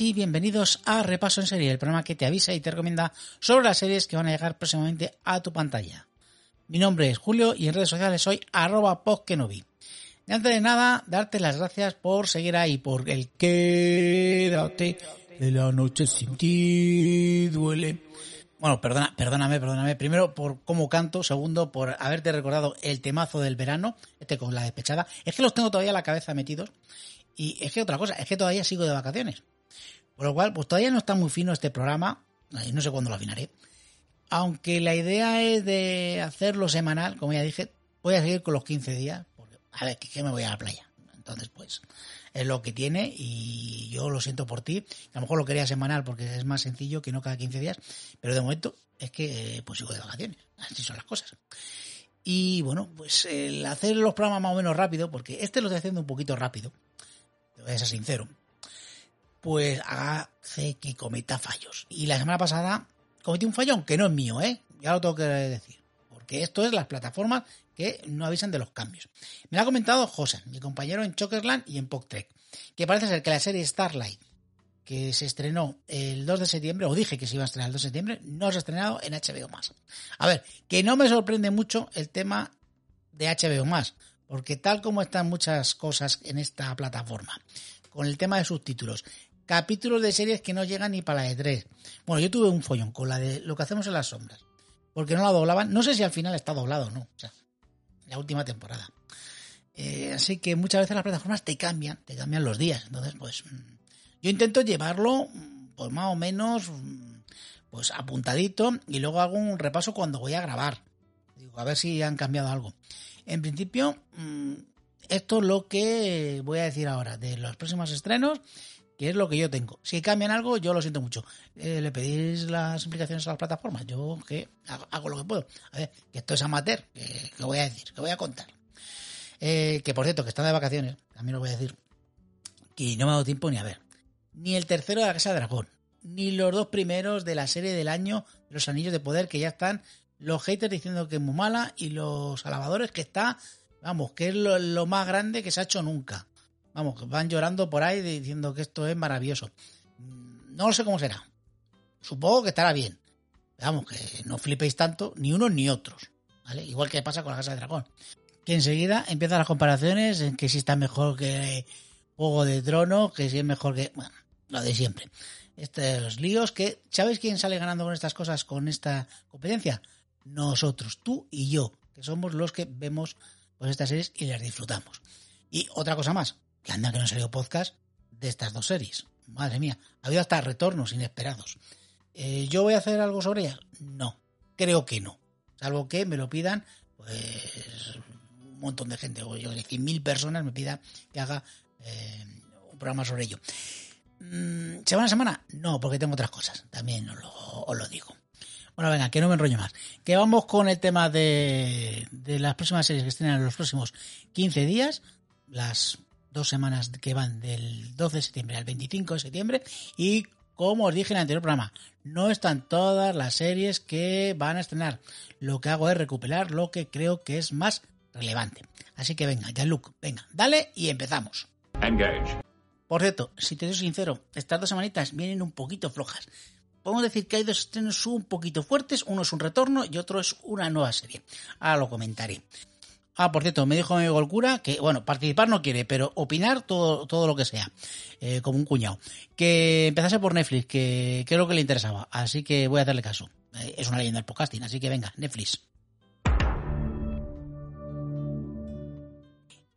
Y bienvenidos a Repaso en Serie, el programa que te avisa y te recomienda sobre las series que van a llegar próximamente a tu pantalla. Mi nombre es Julio y en redes sociales soy arroba Y antes de nada, darte las gracias por seguir ahí, por el quédate de la noche sin ti duele. Bueno, perdona, perdóname, perdóname. Primero por cómo canto, segundo por haberte recordado el temazo del verano, este con la despechada. Es que los tengo todavía en la cabeza metidos. Y es que otra cosa, es que todavía sigo de vacaciones. Por lo cual, pues todavía no está muy fino este programa, no sé cuándo lo afinaré. Aunque la idea es de hacerlo semanal, como ya dije, voy a seguir con los 15 días, porque a ver, que me voy a la playa. Entonces, pues, es lo que tiene y yo lo siento por ti. A lo mejor lo quería semanal porque es más sencillo que no cada 15 días, pero de momento es que pues sigo de vacaciones. Así son las cosas. Y bueno, pues el hacer los programas más o menos rápido, porque este lo estoy haciendo un poquito rápido, te voy a ser sincero, pues hace que cometa fallos. Y la semana pasada cometí un fallón que no es mío, ¿eh? Ya lo tengo que decir. Porque esto es las plataformas que no avisan de los cambios. Me lo ha comentado José, mi compañero en Chokerland y en PogTrek, que parece ser que la serie Starlight, que se estrenó el 2 de septiembre, o dije que se iba a estrenar el 2 de septiembre, no se ha estrenado en HBO más. A ver, que no me sorprende mucho el tema de HBO más, porque tal como están muchas cosas en esta plataforma, con el tema de subtítulos, capítulos de series que no llegan ni para la de 3. Bueno, yo tuve un follón con la de lo que hacemos en las sombras, porque no la doblaban, no sé si al final está doblado o no. O sea, la última temporada. Eh, así que muchas veces las plataformas te cambian, te cambian los días. Entonces, pues mm, yo intento llevarlo, mm, pues más o menos, mm, pues apuntadito y luego hago un repaso cuando voy a grabar. Digo, a ver si han cambiado algo. En principio, esto es lo que voy a decir ahora de los próximos estrenos, que es lo que yo tengo. Si cambian algo, yo lo siento mucho. Eh, le pedís las implicaciones a las plataformas. Yo que hago, lo que puedo. A ver, que esto es amateur, que, voy a decir, que voy a contar. Eh, que por cierto, que está de vacaciones, también lo voy a decir, que no me ha dado tiempo ni a ver. Ni el tercero de la Casa de Dragón, ni los dos primeros de la serie del año, Los Anillos de Poder, que ya están los haters diciendo que es muy mala y los alabadores que está, vamos, que es lo, más grande que se ha hecho nunca. Vamos, van llorando por ahí diciendo que esto es maravilloso. No sé cómo será. Supongo que estará bien. Vamos, que no flipéis tanto, ni unos ni otros. ¿vale? Igual que pasa con la Casa de Dragón que enseguida empiezan las comparaciones en que si está mejor que Juego de Tronos, que si es mejor que... Lo de siempre. Estos líos que... ¿Sabéis quién sale ganando con estas cosas, con esta competencia? Nosotros, tú y yo, que somos los que vemos pues estas series y las disfrutamos. Y otra cosa más, que anda que no salió podcast de estas dos series. Madre mía, ha habido hasta retornos inesperados. Eh, ¿Yo voy a hacer algo sobre ellas? No, creo que no. Salvo que me lo pidan, pues montón de gente, o yo decir, mil personas me pida que haga eh, un programa sobre ello. Mm, ¿Semana a semana? No, porque tengo otras cosas, también os lo, digo. Bueno, venga, que no me enrollo más. Que vamos con el tema de, de las próximas series que estrenan en los próximos 15 días, las dos semanas que van del 12 de septiembre al 25 de septiembre y como os dije en el anterior programa, no están todas las series que van a estrenar. Lo que hago es recuperar lo que creo que es más relevante. Así que venga, ya Luke, venga, dale y empezamos. Engage. Por cierto, si te soy sincero, estas dos semanitas vienen un poquito flojas. Podemos decir que hay dos estrenos un poquito fuertes, uno es un retorno y otro es una nueva serie. Ahora lo comentaré. Ah, por cierto, me dijo mi amigo el cura que, bueno, participar no quiere, pero opinar todo, todo lo que sea, eh, como un cuñado. Que empezase por Netflix, que, que, es lo que le interesaba. Así que voy a hacerle caso. Eh, es una leyenda del podcasting, así que venga, Netflix.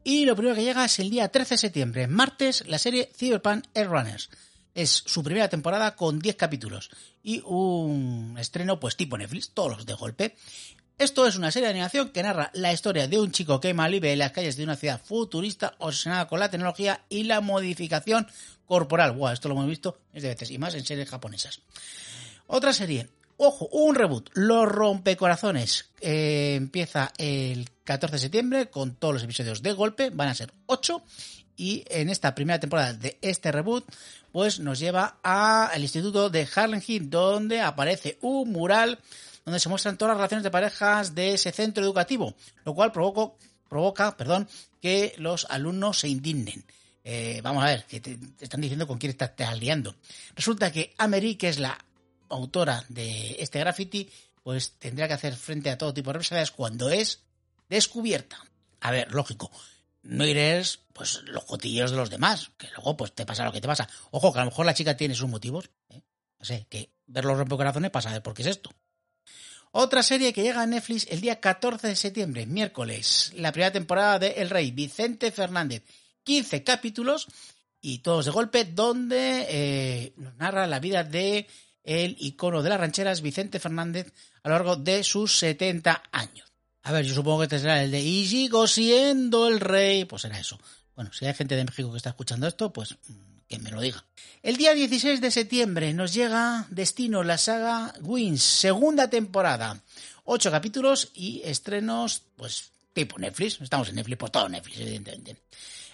Y lo primero que llega es el día 13 de septiembre, martes, la serie Cyberpunk Air Runners. Es su primera temporada con 10 capítulos y un estreno pues tipo Netflix, todos los de golpe. Esto es una serie de animación que narra la historia de un chico que malvive en las calles de una ciudad futurista obsesionada con la tecnología y la modificación corporal. Buah, esto lo hemos visto de veces y más en series japonesas. Otra serie, Ojo, un reboot. Los rompecorazones. Eh, empieza el 14 de septiembre con todos los episodios de golpe. Van a ser 8. Y en esta primera temporada de este reboot, pues nos lleva al instituto de Harlem Hill, donde aparece un mural donde se muestran todas las relaciones de parejas de ese centro educativo, lo cual provoca perdón, que los alumnos se indignen. Eh, vamos a ver, que te, están diciendo con quién estás te liando. Resulta que Amery, que es la autora de este graffiti, pues tendría que hacer frente a todo tipo de represalias cuando es descubierta. A ver, lógico, no irés pues los cotilleos de los demás, que luego pues te pasa lo que te pasa. Ojo, que a lo mejor la chica tiene sus motivos, ¿eh? no sé, que ver los rompecorazones pasa a ver por qué es esto. Otra serie que llega a Netflix el día 14 de septiembre, miércoles, la primera temporada de El Rey, Vicente Fernández. 15 capítulos y todos de golpe, donde eh, narra la vida de el icono de las rancheras, Vicente Fernández, a lo largo de sus 70 años. A ver, yo supongo que este será el de Y sigo siendo el rey. Pues será eso. Bueno, si hay gente de México que está escuchando esto, pues me lo diga. El día 16 de septiembre nos llega Destino, la saga Wins, segunda temporada. Ocho capítulos y estrenos, pues, tipo Netflix. Estamos en Netflix, pues todo Netflix, evidentemente.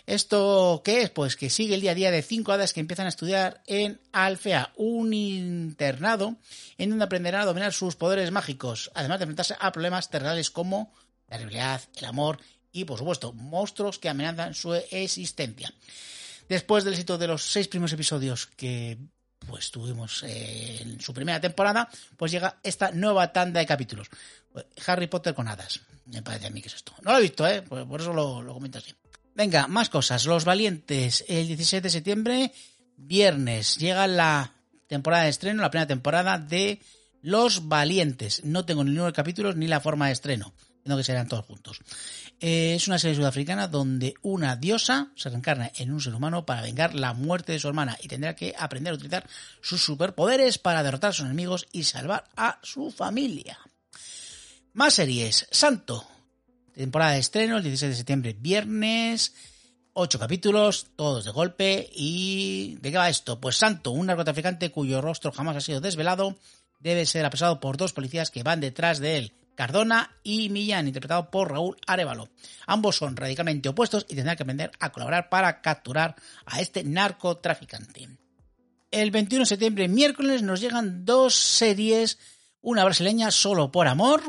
¿Esto qué es? Pues que sigue el día a día de cinco hadas que empiezan a estudiar en Alfea, un internado en donde aprenderán a dominar sus poderes mágicos, además de enfrentarse a problemas terrenales como la realidad, el amor y, por supuesto, monstruos que amenazan su existencia. Después del éxito de los seis primeros episodios que pues tuvimos eh, en su primera temporada, pues llega esta nueva tanda de capítulos. Harry Potter con hadas. Me parece a mí que es esto. No lo he visto, ¿eh? Por, eso lo, lo comento así. Venga, más cosas. Los Valientes, el 17 de septiembre, viernes, llega la temporada de estreno, la primera temporada de Los Valientes. No tengo ni número de capítulos ni la forma de estreno. Tengo que serán todos juntos. Eh, es una serie sudafricana donde una diosa se reencarna en un ser humano para vengar la muerte de su hermana y tendrá que aprender a utilizar sus superpoderes para derrotar a sus enemigos y salvar a su familia. Más series. Santo, Temporada de estreno, el 16 de septiembre, viernes. Ocho capítulos, todos de golpe. ¿Y de qué va esto? Pues Santo, un narcotraficante cuyo rostro jamás ha sido desvelado, debe ser apresado por dos policías que van detrás de él. Cardona y Millán, interpretado por Raúl Arevalo. Ambos son radicalmente opuestos y tendrán que aprender a colaborar para capturar a este narcotraficante. El 21 de septiembre, miércoles, nos llegan dos series, una brasileña solo por amor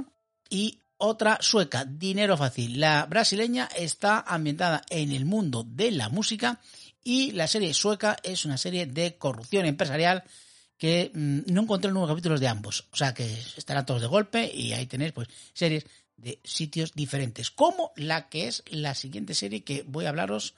y otra sueca, Dinero Fácil. La brasileña está ambientada en el mundo de la música y la serie sueca es una serie de corrupción empresarial que mm, no encontré nuevos capítulos de ambos. O sea que estarán todos de golpe y ahí tenéis pues series de sitios diferentes. Como la que es la siguiente serie que voy a hablaros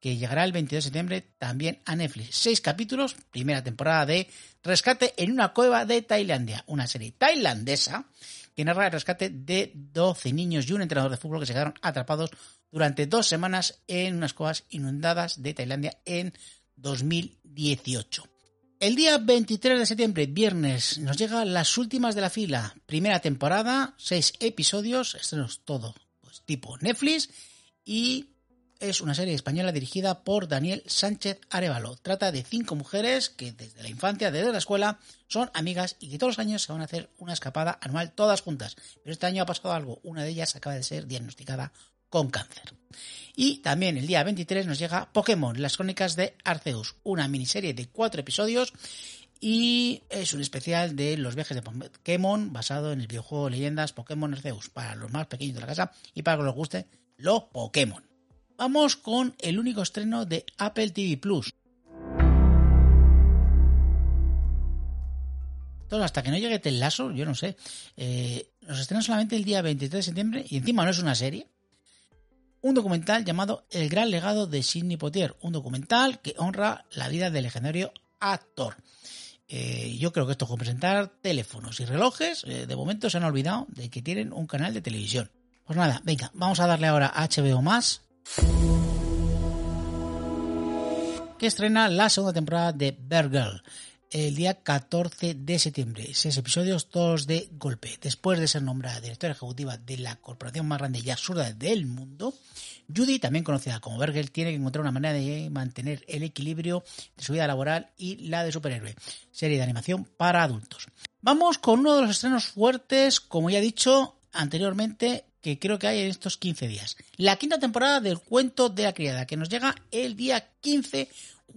que llegará el 22 de septiembre también a Netflix. Seis capítulos, primera temporada de Rescate en una cueva de Tailandia. Una serie tailandesa que narra el rescate de 12 niños y un entrenador de fútbol que se quedaron atrapados durante dos semanas en unas cuevas inundadas de Tailandia en 2018. El día 23 de septiembre, viernes, nos llegan las últimas de la fila. Primera temporada, seis episodios, estrenos todo, pues tipo Netflix y es una serie española dirigida por Daniel Sánchez Arevalo. Trata de cinco mujeres que desde la infancia, desde la escuela, son amigas y que todos los años se van a hacer una escapada anual todas juntas. Pero este año ha pasado algo. Una de ellas acaba de ser diagnosticada con cáncer. Y también el día 23 nos llega Pokémon, las crónicas de Arceus, una miniserie de cuatro episodios y es un especial de los viajes de Pokémon basado en el videojuego Leyendas Pokémon Arceus para los más pequeños de la casa y para que les guste los Pokémon. Vamos con el único estreno de Apple TV Plus. Hasta que no llegue Tel Lasso, yo no sé. Eh, nos estrena solamente el día 23 de septiembre y encima no es una serie. Un documental llamado El gran legado de Sidney Poitier. Un documental que honra la vida del legendario actor. Eh, yo creo que esto con presentar teléfonos y relojes, eh, de momento se han olvidado de que tienen un canal de televisión. Pues nada, venga, vamos a darle ahora a HBO más que estrena la segunda temporada de Bear el día 14 de septiembre. Seis episodios, todos de golpe. Después de ser nombrada directora ejecutiva de la corporación más grande y absurda del mundo, Judy, también conocida como Bergel, tiene que encontrar una manera de mantener el equilibrio de su vida laboral y la de superhéroe. Serie de animación para adultos. Vamos con uno de los estrenos fuertes, como ya he dicho anteriormente, que creo que hay en estos 15 días. La quinta temporada del cuento de la criada, que nos llega el día 15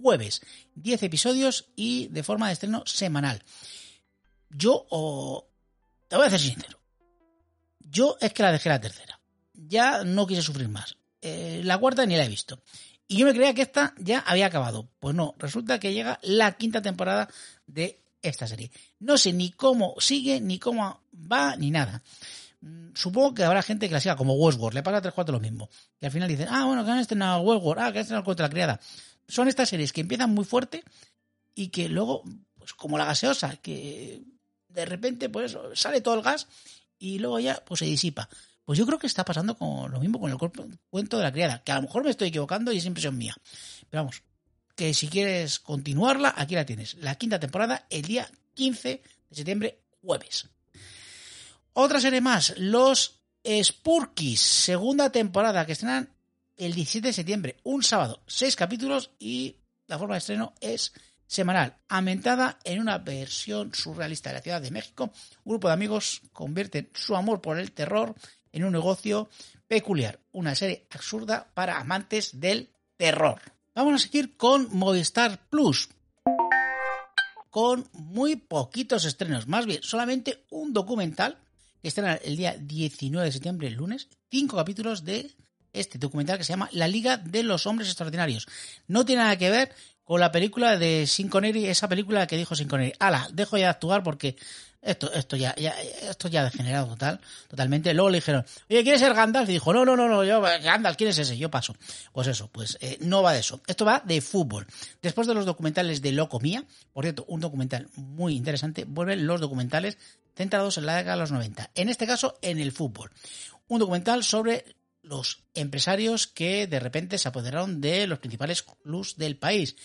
jueves. 10 episodios y de forma de estreno semanal. Yo, te voy a ser sincero, yo es que la dejé la tercera. Ya no quise sufrir más. Eh, la cuarta ni la he visto. Y yo me creía que esta ya había acabado. Pues no, resulta que llega la quinta temporada de esta serie. No sé ni cómo sigue, ni cómo va, ni nada. Mm, supongo que habrá gente que la siga como Westworld, le pasa tres cuatro lo mismo. Y al final dicen, ah, bueno, que han estrenado Westworld, ah, que han estrenado contra la criada. Son estas series que empiezan muy fuerte y que luego, pues como la gaseosa, que de repente, pues sale todo el gas y luego ya, pues se disipa. Pues yo creo que está pasando con lo mismo con el cuento de la criada, que a lo mejor me estoy equivocando y es impresión mía. Pero vamos, que si quieres continuarla, aquí la tienes. La quinta temporada, el día 15 de septiembre, jueves. Otra serie más, Los Spurkis, segunda temporada, que estrenan el 17 de septiembre, un sábado, seis capítulos y la forma de estreno es semanal, ambientada en una versión surrealista de la Ciudad de México. Un grupo de amigos convierten su amor por el terror en un negocio peculiar, una serie absurda para amantes del terror. Vamos a seguir con Movistar Plus, con muy poquitos estrenos, más bien solamente un documental estrena el día 19 de septiembre, el lunes, cinco capítulos de este documental que se llama La Liga de los Hombres Extraordinarios. No tiene nada que ver con la película de Sin Connery, esa película que dijo Sin Connery. Ala, dejo ya de actuar porque esto, esto ya, ya, esto ya degenerado total, totalmente. Luego le dijeron, oye, ¿quieres ser Gandalf? Y dijo, no, no, no, no, yo, Gandalf, ¿quién es ese? Yo paso. Pues eso, pues eh, no va de eso. Esto va de fútbol. Después de los documentales de Loco Mía, por cierto, un documental muy interesante, vuelven los documentales centrados en la década de los 90. En este caso, en el fútbol. Un documental sobre los empresarios que de repente se apoderaron de los principales clubs del país.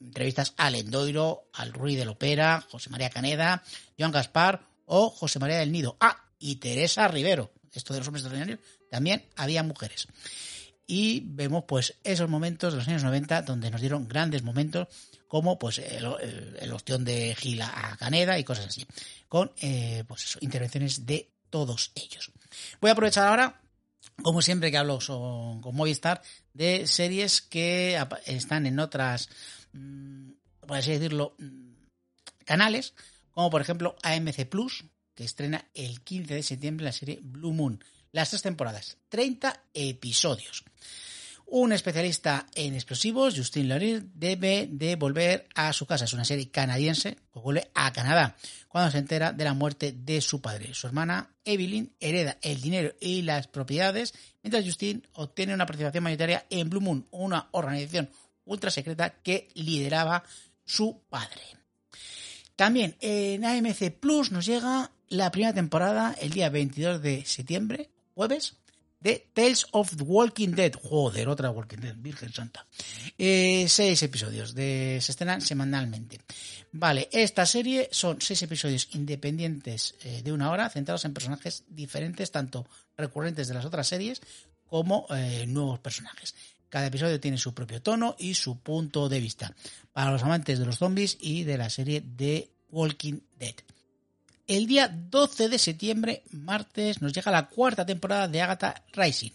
Entrevistas al Endoiro, al Ruiz de Lopera, José María Caneda, Joan Gaspar o José María del Nido. Ah, y Teresa Rivero. Esto de los hombres extraordinarios, también había mujeres. Y vemos pues esos momentos de los años 90 donde nos dieron grandes momentos como pues el, el, de Gila a Caneda y cosas así. Con eh, pues intervenciones de todos ellos. Voy a aprovechar ahora como siempre que hablo con Movistar, de series que están en otras, por así decirlo, mm, canales, como por ejemplo AMC Plus, que estrena el 15 de septiembre la serie Blue Moon. Las tres temporadas, 30 episodios. Un especialista en explosivos, Justin Laurier, debe de volver a su casa. Es una serie canadiense que vuelve a Canadá cuando se entera de la muerte de su padre. Su hermana Evelyn hereda el dinero y las propiedades, mientras Justin obtiene una participación mayoritaria en Blue Moon, una organización ultra secreta que lideraba su padre. También en AMC Plus nos llega la primera temporada el día 22 de septiembre, jueves, de Tales of the Walking Dead. Joder, otra Walking Dead, Virgen Santa. Eh, seis episodios, de, se estrenan semanalmente. Vale, esta serie son seis episodios independientes eh, de una hora, centrados en personajes diferentes, tanto recurrentes de las otras series como eh, nuevos personajes. Cada episodio tiene su propio tono y su punto de vista. Para los amantes de los zombies y de la serie de Walking Dead. El día 12 de septiembre, martes, nos llega la cuarta temporada de Agatha Rising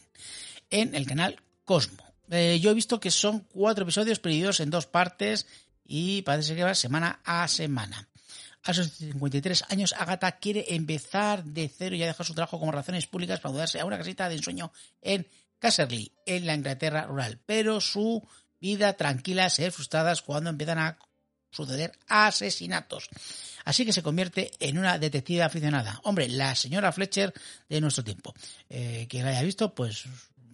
en el canal Cosmo. Eh, yo he visto que son cuatro episodios divididos en dos partes y parece que va semana a semana. A sus 53 años, Agatha quiere empezar de cero y ya dejar su trabajo como relaciones públicas para mudarse a una casita de ensueño en Caserly, en la Inglaterra rural. Pero su vida tranquila se ve frustrada cuando empiezan a suceder asesinatos. Así que se convierte en una detective aficionada. Hombre, la señora Fletcher de nuestro tiempo. Eh, quien la haya visto, pues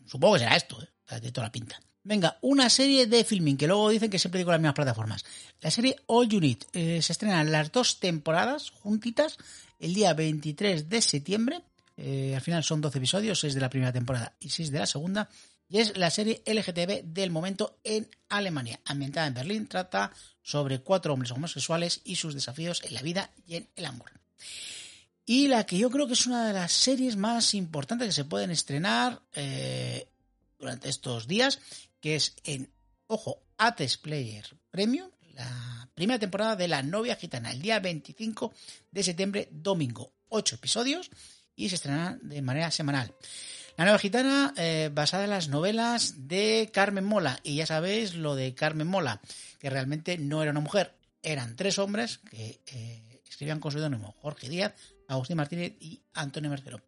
supongo que será esto, ¿eh? de toda la pinta. Venga, una serie de filming, que luego dicen que siempre digo las mismas plataformas. La serie All Need eh, se estrenan las dos temporadas juntitas el día 23 de septiembre. Eh, al final son 12 episodios, 6 de la primera temporada y 6 de la segunda. Y es la serie LGTB del momento en Alemania. Ambientada en Berlín, trata sobre cuatro hombres homosexuales y sus desafíos en la vida y en el amor. Y la que yo creo que es una de las series más importantes que se pueden estrenar eh, durante estos días, que es en, ojo, Ates Player Premium, la primera temporada de La novia gitana, el día 25 de septiembre, domingo. Ocho episodios y se estrenará de manera semanal. La nueva gitana, eh, basada en las novelas de Carmen Mola. Y ya sabéis lo de Carmen Mola, que realmente no era una mujer, eran tres hombres que eh, escribían con seudónimo Jorge Díaz, Agustín Martínez y Antonio Mercero.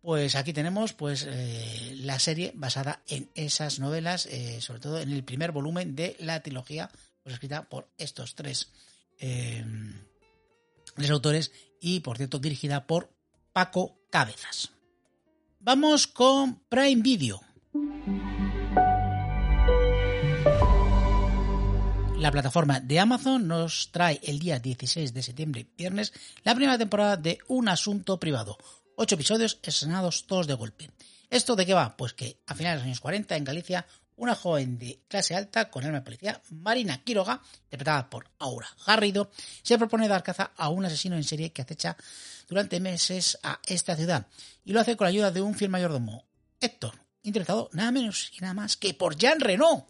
Pues aquí tenemos pues eh, la serie basada en esas novelas, sobre todo en el primer volumen de la trilogía, pues escrita por estos tres, eh, tres autores y por cierto dirigida por Paco Cabezas. Vamos con Prime Video. La plataforma de Amazon nos trae el día 16 de septiembre, viernes, la primera temporada de Un Asunto Privado. Ocho episodios estrenados todos de golpe. ¿Esto de qué va? Pues que a finales de los años 40 en Galicia, una joven de clase alta con alma de policía, Marina Quiroga, interpretada por Aura Garrido, se propone dar caza a un asesino en serie que acecha durante meses a esta ciudad y lo hace con la ayuda de un fiel mayordomo, Héctor, interpretado nada menos y nada más que por Jean Renault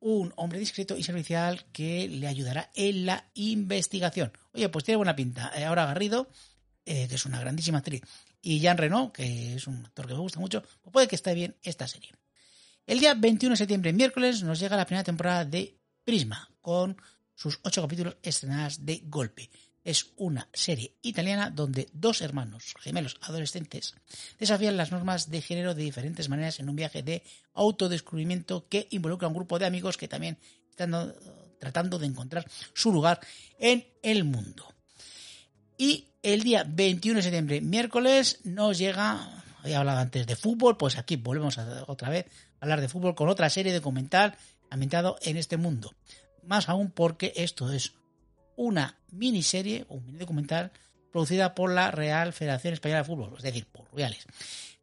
un hombre discreto y servicial que le ayudará en la investigación. Oye, pues tiene buena pinta. Eh, ahora Garrido, eh, que es una grandísima actriz, y Jean Reno, que es un actor que me gusta mucho, pues puede que esté bien esta serie. El día 21 de septiembre, miércoles, nos llega la primera temporada de Prisma, con sus ocho capítulos estrenadas de golpe es una serie italiana donde dos hermanos gemelos adolescentes desafían las normas de género de diferentes maneras en un viaje de autodescubrimiento que involucra a un grupo de amigos que también están tratando de encontrar su lugar en el mundo. Y el día 21 de septiembre, miércoles, nos llega, había hablado antes de fútbol, pues aquí volvemos a, otra vez hablar de fútbol con otra serie documental ambientado en este mundo. Más aún porque esto es una miniserie un mini documental producida por la Real Federación Española de Fútbol, es decir, por Rubiales.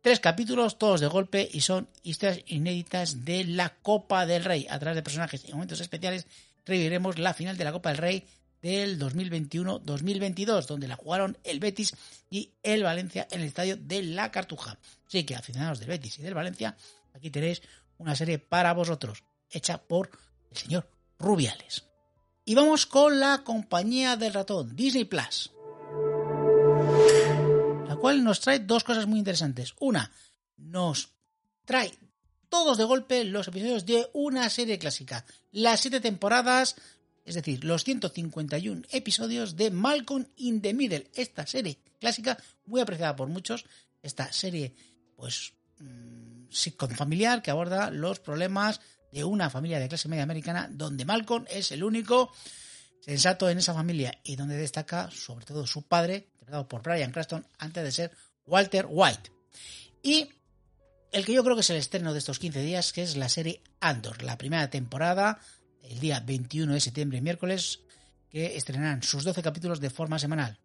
Tres capítulos, todos de golpe, y son historias inéditas de la Copa del Rey. A través de personajes y momentos especiales, reviviremos la final de la Copa del Rey del 2021-2022, donde la jugaron el Betis y el Valencia en el estadio de la Cartuja. Así que, aficionados del Betis y del Valencia, aquí tenéis una serie para vosotros, hecha por el señor Rubiales. Y vamos con la compañía del ratón, Disney Plus. La cual nos trae dos cosas muy interesantes. Una, nos trae todos de golpe los episodios de una serie clásica. Las siete temporadas, es decir, los 151 episodios de Malcolm in the Middle. Esta serie clásica, muy apreciada por muchos. Esta serie, pues, con familiar que aborda los problemas de una familia de clase media americana donde Malcolm es el único sensato en esa familia y donde destaca sobre todo su padre, interpretado por Brian Cranston, antes de ser Walter White. Y el que yo creo que es el estreno de estos 15 días, que es la serie Andor, la primera temporada, el día 21 de septiembre, miércoles, que estrenarán sus 12 capítulos de forma semanal.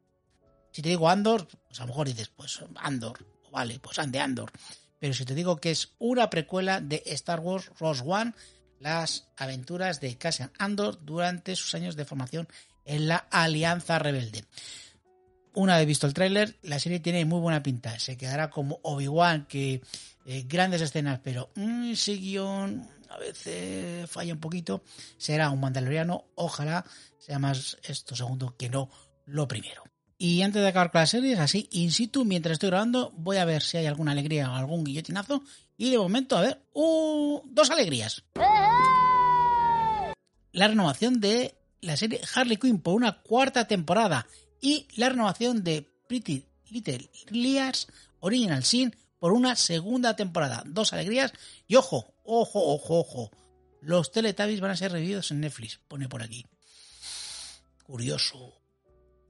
Si te digo Andor, pues a lo mejor dices, pues Andor, vale, pues ande Andor. Pero si te digo que es una precuela de Star Wars Rogue One, las aventuras de Cassian Andor durante sus años de formación en la Alianza Rebelde. Una vez visto el tráiler, la serie tiene muy buena pinta. Se quedará como Obi-Wan, que eh, grandes escenas, pero mm, ese guion a veces falla un poquito. Será un mandaloriano, ojalá sea más esto segundo que no lo primero. Y antes de acabar con las series, así, in situ, mientras estoy grabando, voy a ver si hay alguna alegría o algún guillotinazo. Y de momento, a ver, dos alegrías. La renovación de la serie Harley Quinn por una cuarta temporada y la renovación de Pretty Little Liars Original Sin por una segunda temporada. Dos alegrías y ojo, ojo, ojo, ojo. Los Teletubbies van a ser revividos en Netflix, pone por aquí. Curioso.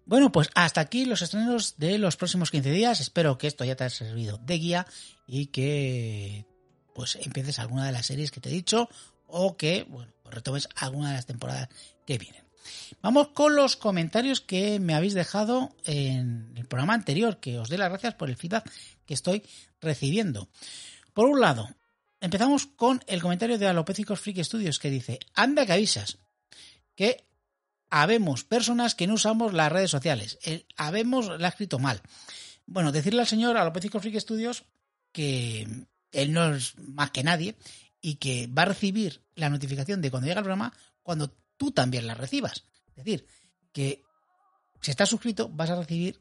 Bueno, pues hasta aquí los estrenos de los próximos 15 días. Espero que esto ya te haya servido de guía y que pues empieces alguna de las series que te he dicho o que, bueno, pues retomes alguna de las temporadas que vienen. Vamos con los comentarios que me habéis dejado en el programa anterior, que os doy las gracias por el feedback que estoy recibiendo. Por un lado, empezamos con el comentario de Alopécicos Freak Studios que dice, anda que avisas, que habemos personas que no usamos las redes sociales. Habemos la escrito mal. Bueno, decirle al señor Alopécico Freak Studios que él no es más que nadie y que va a recibir la notificación de cuando llega el programa cuando tú también la recibas. Es decir, que si estás suscrito vas a recibir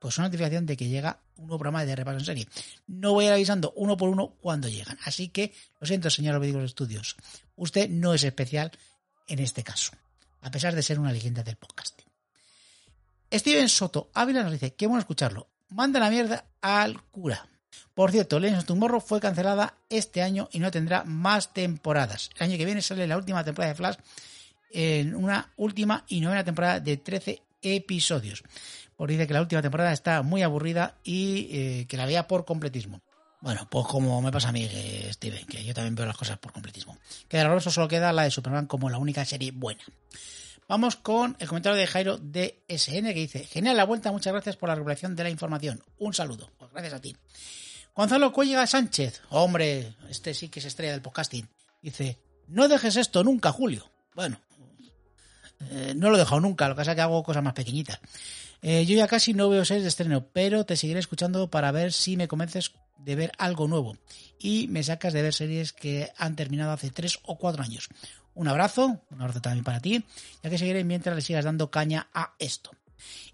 pues una notificación de que llega un nuevo programa de repaso en serie. No voy a ir avisando uno por uno cuando llegan. Así que lo siento, señor Alopécico Studios. Usted no es especial en este caso a pesar de ser una leyenda del podcasting. Steven Soto Ávila nos dice, qué bueno escucharlo. Manda la mierda al cura. Por cierto, Legends of Tomorrow fue cancelada este año y no tendrá más temporadas. El año que viene sale la última temporada de Flash en una última y novena temporada de 13 episodios. Por dice que la última temporada está muy aburrida y eh, que la vea por completismo. Bueno, pues como me pasa a mí, Steven, que yo también veo las cosas por completismo. Que de riguroso solo queda la de Superman como la única serie buena. Vamos con el comentario de Jairo DSN que dice: Genial la vuelta, muchas gracias por la revelación de la información. Un saludo. Pues gracias a ti. Gonzalo Cuellega Sánchez, hombre, este sí que es estrella del podcasting. Dice: No dejes esto nunca, Julio. Bueno, eh, no lo he dejado nunca, lo que pasa es que hago cosas más pequeñitas. Eh, yo ya casi no veo series de estreno, pero te seguiré escuchando para ver si me convences de ver algo nuevo y me sacas de ver series que han terminado hace tres o cuatro años. Un abrazo, un abrazo también para ti, ya que seguiré mientras le sigas dando caña a esto.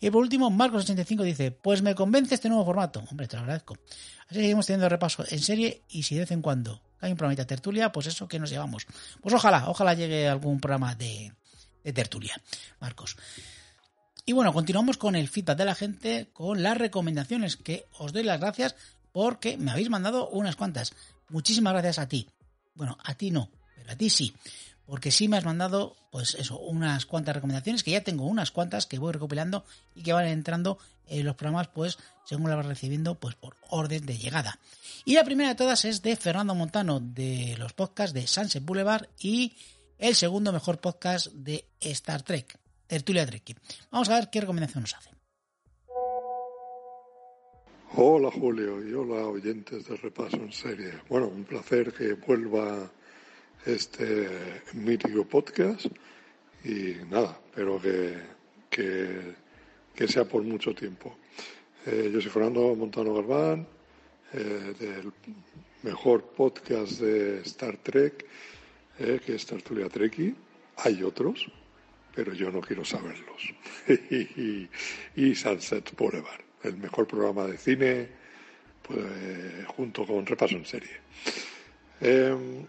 Y por último, Marcos85 dice, pues me convence este nuevo formato. Hombre, te lo agradezco. Así seguimos teniendo repaso en serie y si de vez en cuando hay un programa de tertulia, pues eso que nos llevamos. Pues ojalá, ojalá llegue algún programa de tertulia. Marcos. Y bueno, continuamos con el feedback de la gente, con las recomendaciones, que os doy las gracias porque me habéis mandado unas cuantas. Muchísimas gracias a ti. Bueno, a ti no, pero a ti sí. Porque sí me has mandado, pues eso, unas cuantas recomendaciones, que ya tengo unas cuantas que voy recopilando y que van entrando en los programas, pues según las vas recibiendo, pues por orden de llegada. Y la primera de todas es de Fernando Montano, de los podcasts de Sunset Boulevard y el segundo mejor podcast de Star Trek, Tertulia Trek. Vamos a ver qué recomendación nos hace. Hola Julio y hola oyentes de Repaso en Serie. Bueno, un placer que vuelva este mítico podcast y nada, espero que, que, sea por mucho tiempo. Eh, yo soy Fernando Montano Galván, eh, del mejor podcast de Star Trek, eh, que es Tertulia Treki. Hay otros, pero yo no quiero saberlos. y, Sunset Boulevard, el mejor programa de cine, pues, junto con Repaso en Serie. Em,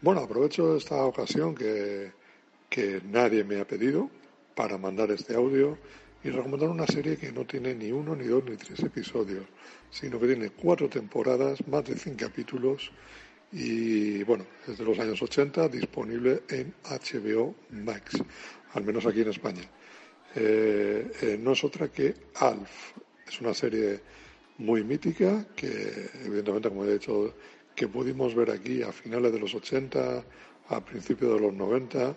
bueno, aprovecho esta ocasión que, que nadie me ha pedido para mandar este audio y recomendar una serie que no tiene ni uno, ni dos, ni tres episodios, sino que tiene cuatro temporadas, más de cinco capítulos y bueno, desde los años 80 disponible en HBO Max, al menos aquí en España. Eh, eh, no es otra que Alf, es una serie muy mítica que evidentemente, como he dicho, que pudimos ver aquí a finales de los 80, a principios de los 90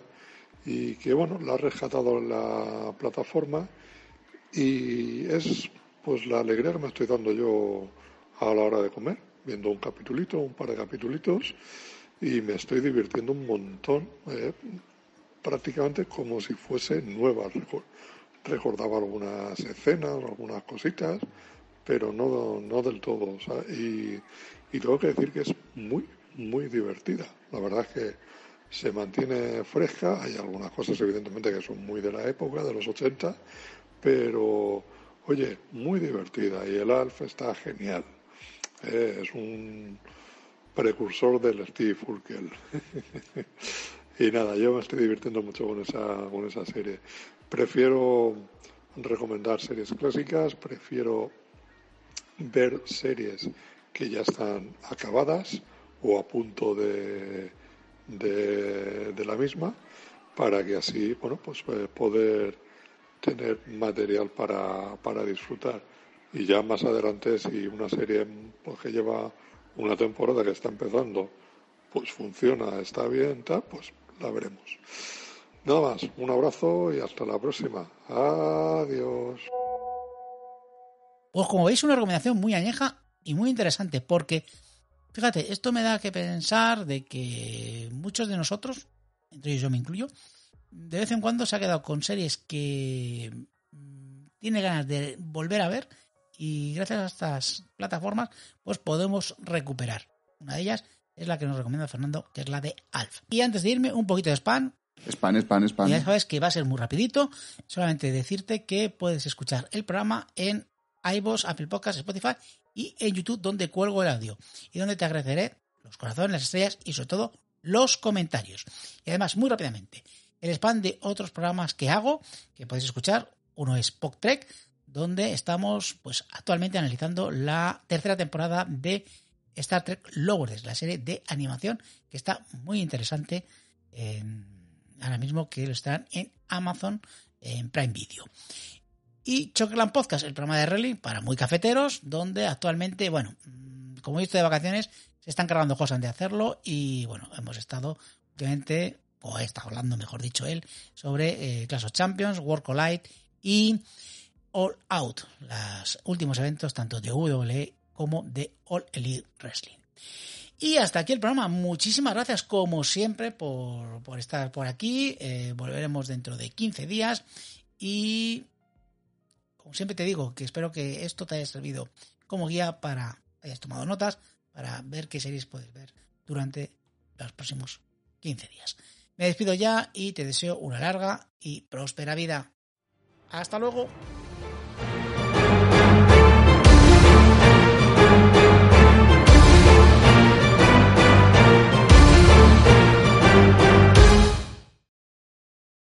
y que bueno, la ha rescatado la plataforma. Y es pues la alegría que me estoy dando yo a la hora de comer viendo un capitulito, un par de capitulitos, y me estoy divirtiendo un montón, eh, prácticamente como si fuese nueva. Recordaba algunas escenas, algunas cositas, pero no, no del todo. y, y tengo que decir que es muy, muy divertida. La verdad es que se mantiene fresca. Hay algunas cosas, evidentemente, que son muy de la época, de los 80, pero, oye, muy divertida. Y el Alf está genial. Eh, es un precursor del Steve Urkel. y nada, yo me estoy divirtiendo mucho con esa, con esa serie. Prefiero recomendar series clásicas, prefiero ver series que ya están acabadas o a punto de, de, la misma para que así bueno pues eh, poder tener material para, para disfrutar y ya más adelante si una serie pues, que lleva una temporada que está empezando pues funciona, está bien, pues la veremos. Nada más, un abrazo y hasta la próxima. Adiós. Pues como veis, una recomendación muy añeja y muy interesante, porque, fíjate, esto me da que pensar de que muchos de nosotros, entre ellos yo me incluyo, de vez en cuando se ha quedado con series que mm, tiene ganas de volver a ver y gracias a estas plataformas pues podemos recuperar. Una de ellas es la que nos recomienda Fernando, que es la de Alf. Y antes de irme, un poquito de spam. Spam, spam, spam. Ya sabes que va a ser muy rapidito. Solamente decirte que puedes escuchar el programa en iVoox, Apple Podcasts, Spotify y en YouTube donde cuelgo el audio y donde te agradeceré los corazones, las estrellas y sobre todo los comentarios. Y además, muy rápidamente, el spam de otros programas que hago, que podéis escuchar, uno es PodTrek, donde estamos pues actualmente analizando la tercera temporada de Star Trek Lower la serie de animación que está muy interesante ahora mismo que lo están en Amazon en Prime Video. Y Chocolate Podcast, el programa de Rally para muy cafeteros, donde actualmente, bueno, mm, como he visto de vacaciones, se están cargando cosas de hacerlo y bueno, hemos estado últimamente, o he estado hablando, mejor dicho él, sobre eh, of Champions, World Collide y All Out, los últimos eventos tanto de WWE como de All Elite Wrestling. Y hasta aquí el programa. Muchísimas gracias, como siempre, por, estar por aquí. Eh, volveremos dentro de 15 días. Y, como siempre te digo, que espero que esto te haya servido como guía para hayas tomado notas, para ver qué series puedes ver durante los próximos 15 días. Me despido ya y te deseo una larga y próspera vida. Hasta luego.